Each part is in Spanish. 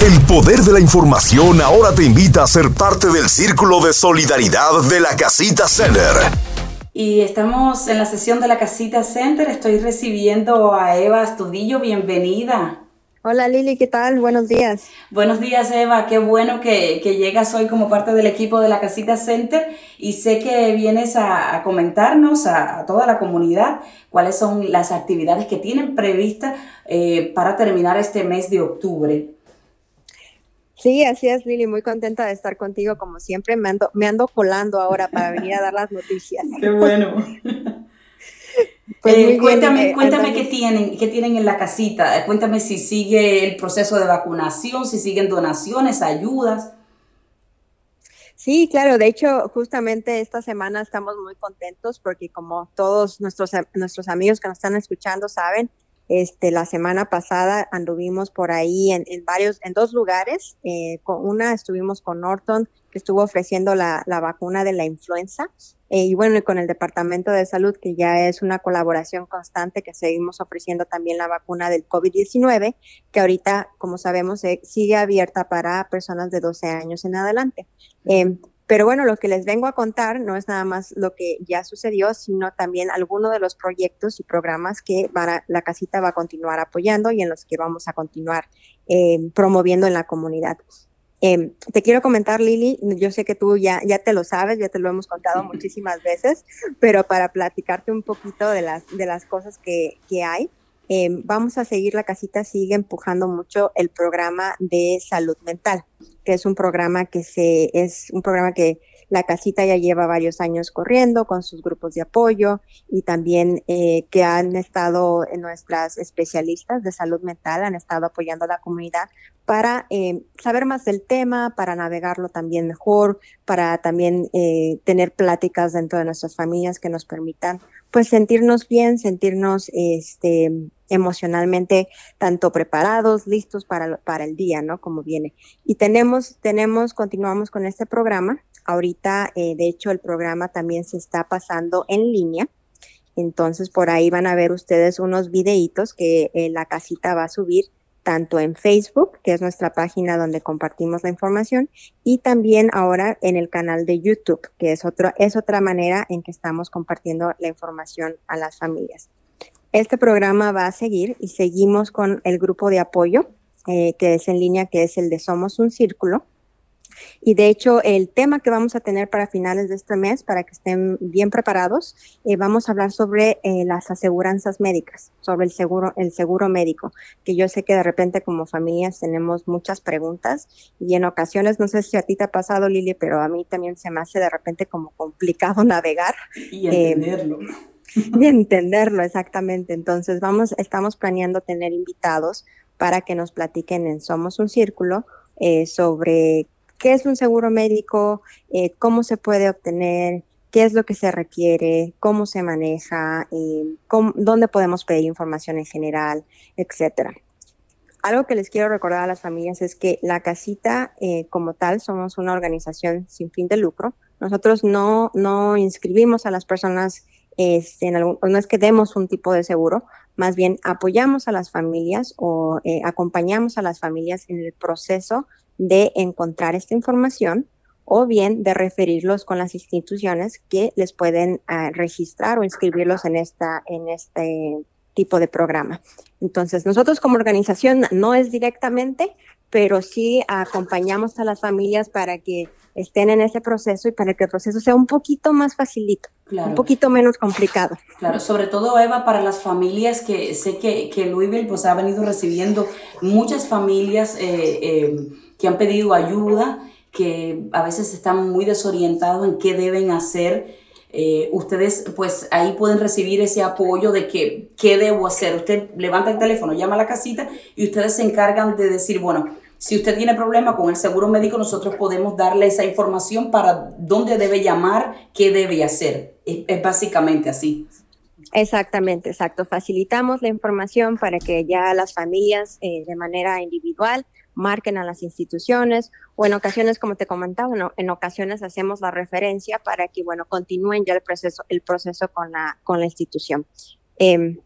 El poder de la información ahora te invita a ser parte del círculo de solidaridad de la Casita Center. Y estamos en la sesión de la Casita Center. Estoy recibiendo a Eva Astudillo. Bienvenida. Hola Lili, ¿qué tal? Buenos días. Buenos días Eva, qué bueno que, llegas hoy como parte del equipo de la Casita Center y sé que vienes a, comentarnos a, toda la comunidad cuáles son las actividades que tienen previstas eh, para terminar este mes de octubre. Sí, así es Lili, muy contenta de estar contigo como siempre. Me ando, me ando colando ahora para venir a dar las noticias. Qué bueno. Pues eh, cuéntame, cuéntame qué tienen, qué tienen en la casita. Eh, cuéntame si sigue el proceso de vacunación, si siguen donaciones, ayudas. Sí, claro. De hecho, justamente esta semana estamos muy contentos porque como todos nuestros, nuestros amigos que nos están escuchando saben, este, la semana pasada anduvimos por ahí en, varios, en dos lugares. Eh, con una estuvimos con Norton, que estuvo ofreciendo la, vacuna de la influenza. Eh, y bueno, con el Departamento de Salud, que ya es una colaboración constante, que seguimos ofreciendo también la vacuna del COVID-19, que ahorita, como sabemos, eh, sigue abierta para personas de 12 años en adelante. Pero bueno, lo que les vengo a contar no es nada más lo que ya sucedió, sino también algunos de los proyectos y programas que la casita va a continuar apoyando y en los que vamos a continuar eh, promoviendo en la comunidad. Em, te quiero comentar, Lili, yo sé que tú ya, ya te lo sabes, ya te lo hemos contado muchísimas veces, pero para platicarte un poquito de las, de las cosas que, que hay, em, vamos a seguir, la casita sigue empujando mucho el programa de salud mental que es un programa que se, es un programa que la casita ya lleva varios años corriendo con sus grupos de apoyo y también eh, que han estado nuestras especialistas de salud mental, han estado apoyando a la comunidad para eh, saber más del tema, para navegarlo también mejor, para también eh, tener pláticas dentro de nuestras familias que nos permitan pues sentirnos bien, sentirnos este emocionalmente tanto preparados, listos para, para el día, ¿no? Como viene. Y tenemos, tenemos, continuamos con este programa. Ahorita, eh, de hecho, el programa también se está pasando en línea. Entonces, por ahí van a ver ustedes unos videitos que eh, la casita va a subir tanto en Facebook, que es nuestra página donde compartimos la información, y también ahora en el canal de YouTube, que es, otro, es otra manera en que estamos compartiendo la información a las familias. Este programa va a seguir y seguimos con el grupo de apoyo eh, que es en línea, que es el de Somos un Círculo. Y de hecho, el tema que vamos a tener para finales de este mes, para que estén bien preparados, eh, vamos a hablar sobre eh, las aseguranzas médicas, sobre el seguro, el seguro médico, que yo sé que de repente como familias tenemos muchas preguntas y en ocasiones, no sé si a ti te ha pasado, Lili, pero a mí también se me hace de repente como complicado navegar. Y entenderlo. de entenderlo exactamente. Entonces, vamos, estamos planeando tener invitados para que nos platiquen en Somos un Círculo eh, sobre qué es un seguro médico, eh, cómo se puede obtener, qué es lo que se requiere, cómo se maneja, eh, dónde podemos pedir información en general, etcétera. Algo que les quiero recordar a las familias es que la casita como tal somos una organización sin fin de lucro. Nosotros no, no inscribimos a las personas este, no es que demos un tipo de seguro, más bien apoyamos a las familias o eh, acompañamos a las familias en el proceso de encontrar esta información o bien de referirlos con las instituciones que les pueden ah, registrar o inscribirlos en, esta, en este tipo de programa. Entonces, nosotros como organización no es directamente, pero sí acompañamos a las familias para que estén en ese proceso y para que el proceso sea un poquito más facilito, un poquito menos complicado. Claro, sobre todo Eva, para las familias que sé que, que Louisville pues ha venido recibiendo muchas familias eh, eh, que han pedido ayuda, que a veces están muy desorientados en qué deben hacer. Eh, ustedes pues ahí pueden recibir ese apoyo de que qué debo hacer. Usted levanta el teléfono, llama a la casita y ustedes se encargan de decir, bueno, si usted tiene problema con el seguro médico, nosotros podemos darle esa información para dónde debe llamar, qué debe hacer. Es, básicamente así. Exactamente, exacto. Facilitamos la información para que ya las familias eh, de manera individual marquen a las instituciones o en ocasiones, como te comentaba, en ocasiones hacemos la referencia para que, bueno, continúen ya el proceso, el proceso con la, con la institución. Em,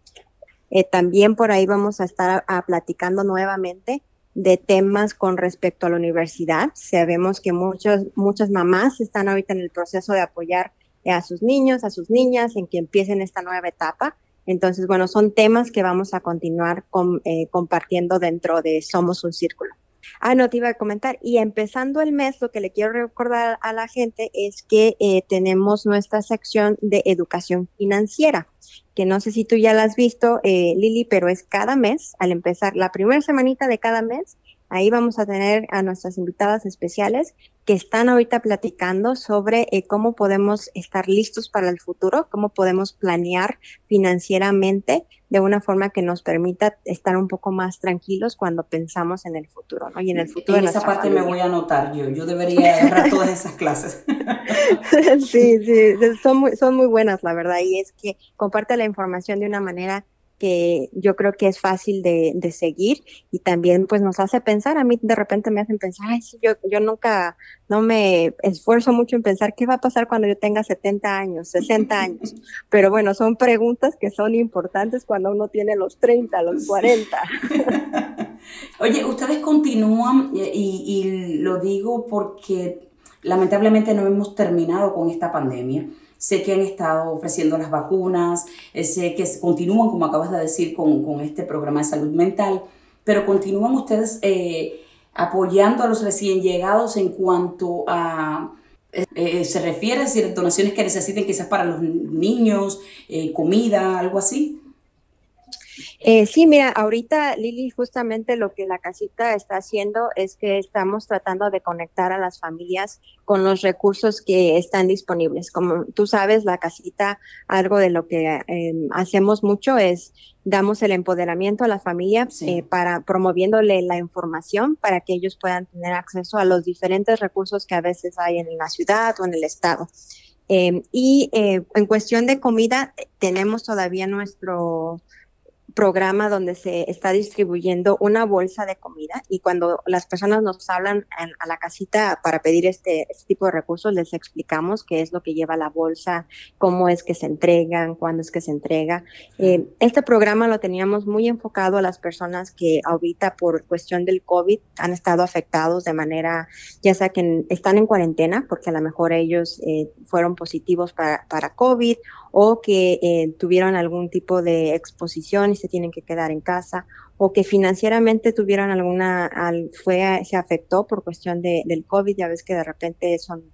eh, también por ahí vamos a estar platicando nuevamente de temas con respecto a la universidad. Sabemos que muchos, muchas mamás están ahorita en el proceso de apoyar a sus niños, a sus niñas, en que empiecen esta nueva etapa. Entonces, bueno, son temas que vamos a continuar eh, compartiendo dentro de Somos un Círculo. Ah, no, te iba a comentar. Y empezando el mes, lo que le quiero recordar a la gente es que eh, tenemos nuestra sección de educación financiera, que no sé si tú ya la has visto, eh, Lili, pero es cada mes, al empezar la primera semanita de cada mes, Ahí vamos a tener a nuestras invitadas especiales que están ahorita platicando sobre eh, cómo podemos estar listos para el futuro, cómo podemos planear financieramente de una forma que nos permita estar un poco más tranquilos cuando pensamos en el futuro, ¿no? Y en el futuro. En esa parte me voy a anotar yo. Yo debería agarrar todas esas clases. sí, sí, son muy, son muy buenas, la verdad. Y es que comparte la información de una manera que yo creo que es fácil de, de, seguir y también pues nos hace pensar, a mí de repente me hacen pensar, ay, sí, yo, yo nunca, no me esfuerzo mucho en pensar qué va a pasar cuando yo tenga 70 años, 60 años, pero bueno, son preguntas que son importantes cuando uno tiene los 30, los 40. Oye, ustedes continúan y, y lo digo porque lamentablemente no hemos terminado con esta pandemia Sé que han estado ofreciendo las vacunas, eh, sé que continúan, como acabas de decir, con, este programa de salud mental, pero continúan ustedes eh, apoyando a los recién llegados en cuanto a... Eh, se refiere a decir, donaciones que necesiten quizás para los niños, comida, algo así. Eh, sí, mira, ahorita Lili, justamente lo que la casita está haciendo es que estamos tratando de conectar a las familias con los recursos que están disponibles. Como tú sabes, la casita, algo de lo que em, hacemos mucho es damos el empoderamiento a la familia eh, para promoviéndole la información para que ellos puedan tener acceso a los diferentes recursos que a veces hay en la ciudad o en el estado. Em, y eh, en cuestión de comida, tenemos todavía nuestro programa donde se está distribuyendo una bolsa de comida y cuando las personas nos hablan a la casita para pedir este, este, tipo de recursos, les explicamos qué es lo que lleva la bolsa, cómo es que se entregan, cuándo es que se entrega. Eh, este programa lo teníamos muy enfocado a las personas que ahorita por cuestión del COVID han estado afectados de manera, ya sea que están en cuarentena, porque a lo mejor ellos eh, fueron positivos para, para COVID o que eh, tuvieron algún tipo de exposición y se tienen que quedar en casa, o que financieramente tuvieron alguna, fue, se afectó por cuestión de, del COVID, ya ves que de repente son,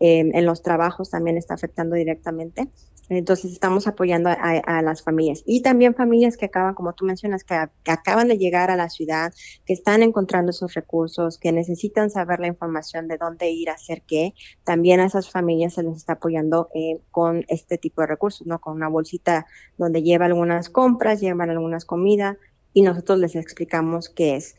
eh, en los trabajos también está afectando directamente. Entonces estamos apoyando a, las familias y también familias que acaban, como tú mencionas, que, acaban de llegar a la ciudad, que están encontrando esos recursos, que necesitan saber la información de dónde ir a hacer qué. También a esas familias se les está apoyando eh, con este tipo de recursos, ¿no? Con una bolsita donde lleva algunas compras, llevan algunas comidas y nosotros les explicamos qué es.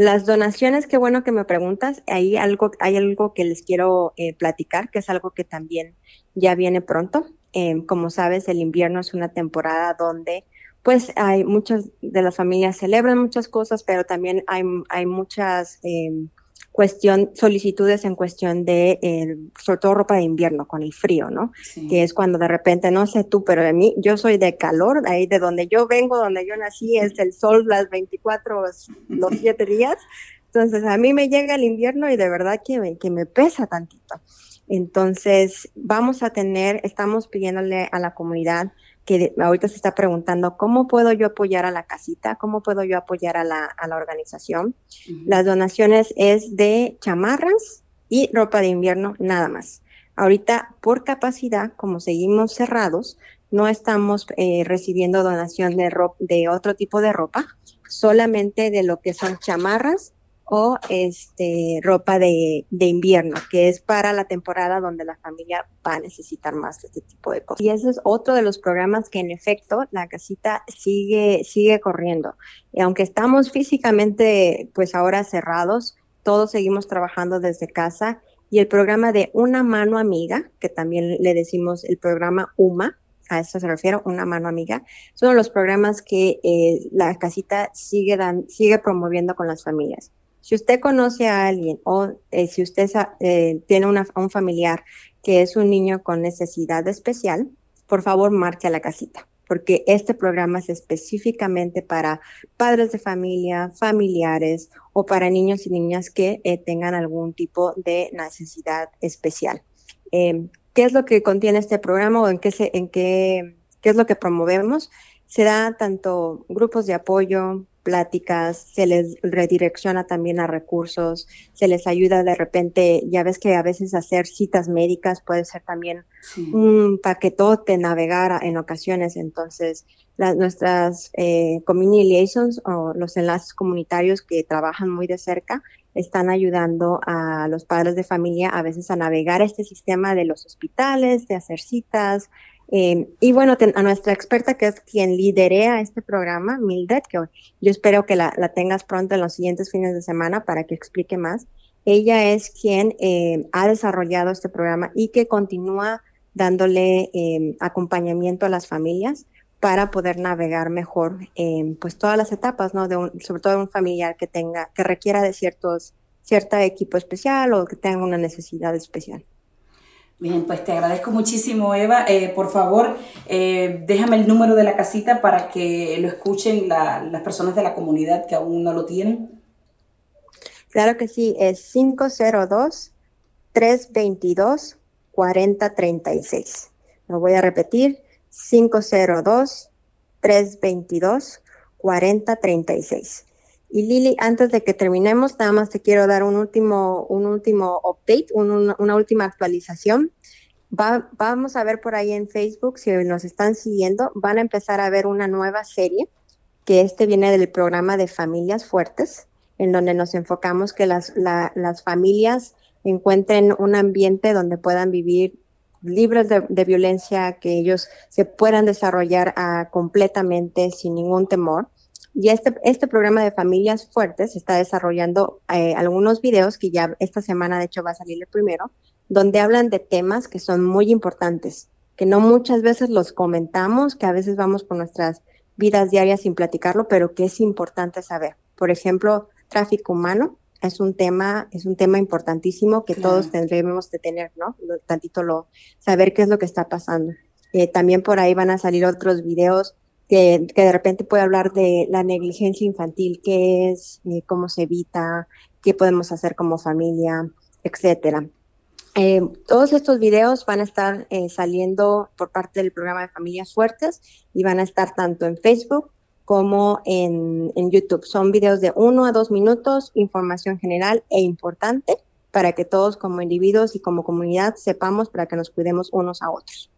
Las donaciones, qué bueno que me preguntas. Ahí algo, hay algo que les quiero eh, platicar, que es algo que también ya viene pronto. Em, como sabes, el invierno es una temporada donde pues hay muchas de las familias celebran muchas cosas, pero también hay, hay muchas eh, cuestión, solicitudes en cuestión de, eh, sobre todo ropa de invierno con el frío, ¿no? Que es cuando de repente, no sé tú, pero de mí, yo soy de calor, ahí de donde yo vengo, donde yo nací, es el sol las 24, los 7 días. Entonces a mí me llega el invierno y de verdad que que me pesa tantito. Entonces, vamos a tener, estamos pidiéndole a la comunidad que ahorita se está preguntando, ¿cómo puedo yo apoyar a la casita? ¿Cómo puedo yo apoyar a la, a la organización? Las donaciones es de chamarras y ropa de invierno, nada más. Ahorita, por capacidad, como seguimos cerrados, no estamos eh, recibiendo donación de, de otro tipo de ropa, solamente de lo que son chamarras o este, ropa de, de, invierno, que es para la temporada donde la familia va a necesitar más este tipo de cosas. Y ese es otro de los programas que en efecto la casita sigue, sigue corriendo. Y aunque estamos físicamente pues ahora cerrados, todos seguimos trabajando desde casa y el programa de Una Mano Amiga, que también le decimos el programa UMA, a eso se refiere, una mano amiga, son los programas que eh, la casita sigue, dan, sigue promoviendo con las familias. Si usted conoce a alguien o eh, si usted eh, tiene una, un familiar que es un niño con necesidad especial, por favor marque a la casita, porque este programa es específicamente para padres de familia, familiares o para niños y niñas que eh, tengan algún tipo de necesidad especial. Em, ¿Qué es lo que contiene este programa o en qué, en qué, qué es lo que promovemos? Se da tanto grupos de apoyo, pláticas, se les redirecciona también a recursos, se les ayuda de repente, ya ves que a veces hacer citas médicas puede ser también un paquetote navegar en ocasiones, entonces las, nuestras eh, community liaisons o los enlaces comunitarios que trabajan muy de cerca están ayudando a los padres de familia a veces a navegar este sistema de los hospitales, de hacer citas, eh, y bueno, a nuestra experta, que es quien liderea este programa, Mildred, que yo espero que la, tengas pronto en los siguientes fines de semana para que explique más. Ella es quien eh, ha desarrollado este programa y que continúa dándole eh, acompañamiento a las familias para poder navegar mejor pues todas las etapas, ¿no? De sobre todo de un familiar que tenga, que requiera de ciertos, cierta equipo especial o que tenga una necesidad especial. Bien, pues te agradezco muchísimo, Eva. Eh, por favor, eh, déjame el número de la casita para que lo escuchen las personas de la comunidad que aún no lo tienen. Claro que sí, es 502-322-4036. Lo voy a repetir, 502-322-4036. Y Lili, antes de que terminemos, nada más te quiero dar un último, un último update, una última actualización. vamos a ver por ahí en Facebook, si nos están siguiendo, van a empezar a ver una nueva serie, que este viene del programa de Familias Fuertes, en donde nos enfocamos que las, las familias encuentren un ambiente donde puedan vivir libres de, violencia, que ellos se puedan desarrollar ah, completamente sin ningún temor y este, este programa de familias fuertes está desarrollando eh, algunos videos que ya esta semana de hecho va a salir el primero, donde hablan de temas que son muy importantes, que no muchas veces los comentamos, que a veces vamos por nuestras vidas diarias sin platicarlo, pero que es importante saber. Por ejemplo, tráfico humano es un tema, es un tema importantísimo que todos tendremos de tener, ¿no? tantito lo, saber qué es lo que está pasando. Eh, también por ahí van a salir otros videos que, de repente puede hablar de la negligencia infantil, qué es, eh, cómo se evita, qué podemos hacer como familia, etcétera. Eh, todos estos videos van a estar eh, saliendo por parte del programa de Familias Fuertes y van a estar tanto en Facebook como en, en YouTube. Son videos de uno a dos minutos, información general e importante para que todos como individuos y como comunidad sepamos para que nos cuidemos unos a otros.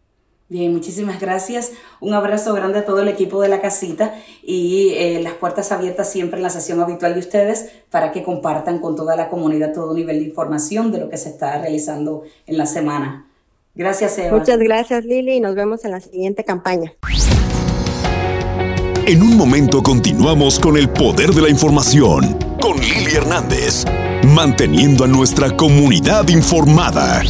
Bien, muchísimas gracias. Un abrazo grande a todo el equipo de la casita y eh, las puertas abiertas siempre en la sesión habitual de ustedes para que compartan con toda la comunidad todo nivel de información de lo que se está realizando en la semana. Gracias, Eva. Muchas gracias, Lili, y nos vemos en la siguiente campaña. En un momento continuamos con el poder de la información con Lili Hernández, manteniendo a nuestra comunidad informada.